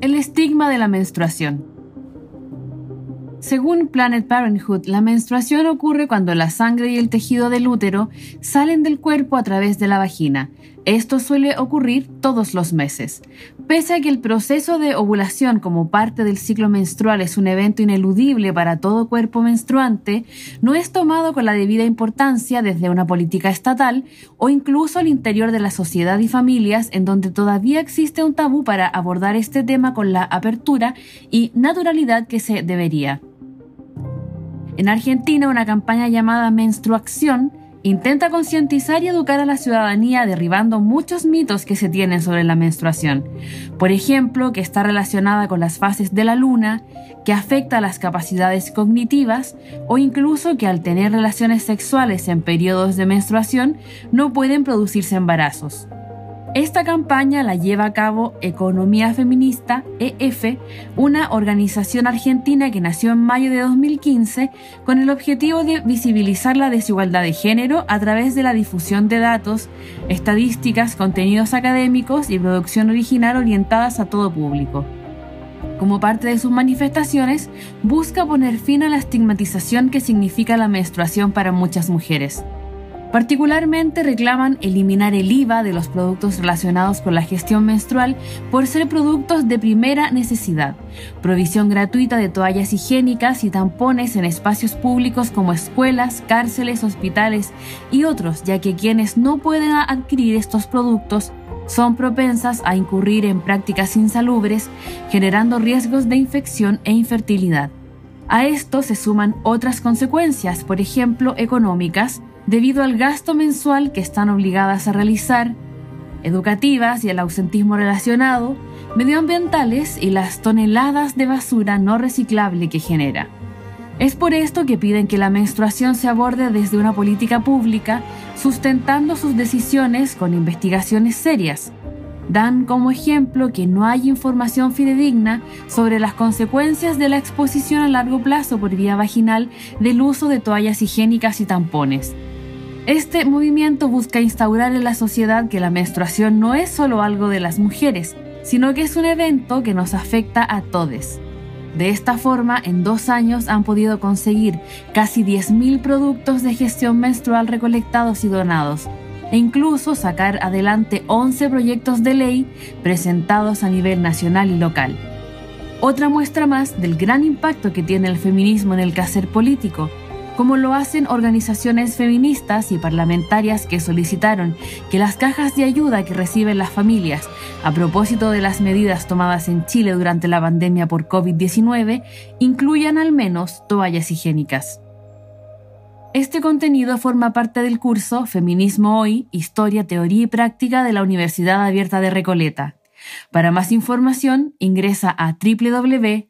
El estigma de la menstruación. Según Planet Parenthood, la menstruación ocurre cuando la sangre y el tejido del útero salen del cuerpo a través de la vagina. Esto suele ocurrir todos los meses. Pese a que el proceso de ovulación como parte del ciclo menstrual es un evento ineludible para todo cuerpo menstruante, no es tomado con la debida importancia desde una política estatal o incluso al interior de la sociedad y familias en donde todavía existe un tabú para abordar este tema con la apertura y naturalidad que se debería. En Argentina, una campaña llamada Menstruación intenta concientizar y educar a la ciudadanía derribando muchos mitos que se tienen sobre la menstruación. Por ejemplo, que está relacionada con las fases de la luna, que afecta las capacidades cognitivas o incluso que al tener relaciones sexuales en periodos de menstruación no pueden producirse embarazos. Esta campaña la lleva a cabo Economía Feminista, EF, una organización argentina que nació en mayo de 2015 con el objetivo de visibilizar la desigualdad de género a través de la difusión de datos, estadísticas, contenidos académicos y producción original orientadas a todo público. Como parte de sus manifestaciones, busca poner fin a la estigmatización que significa la menstruación para muchas mujeres. Particularmente reclaman eliminar el IVA de los productos relacionados con la gestión menstrual por ser productos de primera necesidad, provisión gratuita de toallas higiénicas y tampones en espacios públicos como escuelas, cárceles, hospitales y otros, ya que quienes no pueden adquirir estos productos son propensas a incurrir en prácticas insalubres, generando riesgos de infección e infertilidad. A esto se suman otras consecuencias, por ejemplo, económicas, debido al gasto mensual que están obligadas a realizar, educativas y el ausentismo relacionado, medioambientales y las toneladas de basura no reciclable que genera. Es por esto que piden que la menstruación se aborde desde una política pública, sustentando sus decisiones con investigaciones serias. Dan como ejemplo que no hay información fidedigna sobre las consecuencias de la exposición a largo plazo por vía vaginal del uso de toallas higiénicas y tampones. Este movimiento busca instaurar en la sociedad que la menstruación no es solo algo de las mujeres, sino que es un evento que nos afecta a todos. De esta forma, en dos años han podido conseguir casi 10.000 productos de gestión menstrual recolectados y donados, e incluso sacar adelante 11 proyectos de ley presentados a nivel nacional y local. Otra muestra más del gran impacto que tiene el feminismo en el quehacer político, como lo hacen organizaciones feministas y parlamentarias que solicitaron que las cajas de ayuda que reciben las familias a propósito de las medidas tomadas en Chile durante la pandemia por COVID-19 incluyan al menos toallas higiénicas. Este contenido forma parte del curso Feminismo Hoy, Historia, Teoría y Práctica de la Universidad Abierta de Recoleta. Para más información, ingresa a www.uar.cl.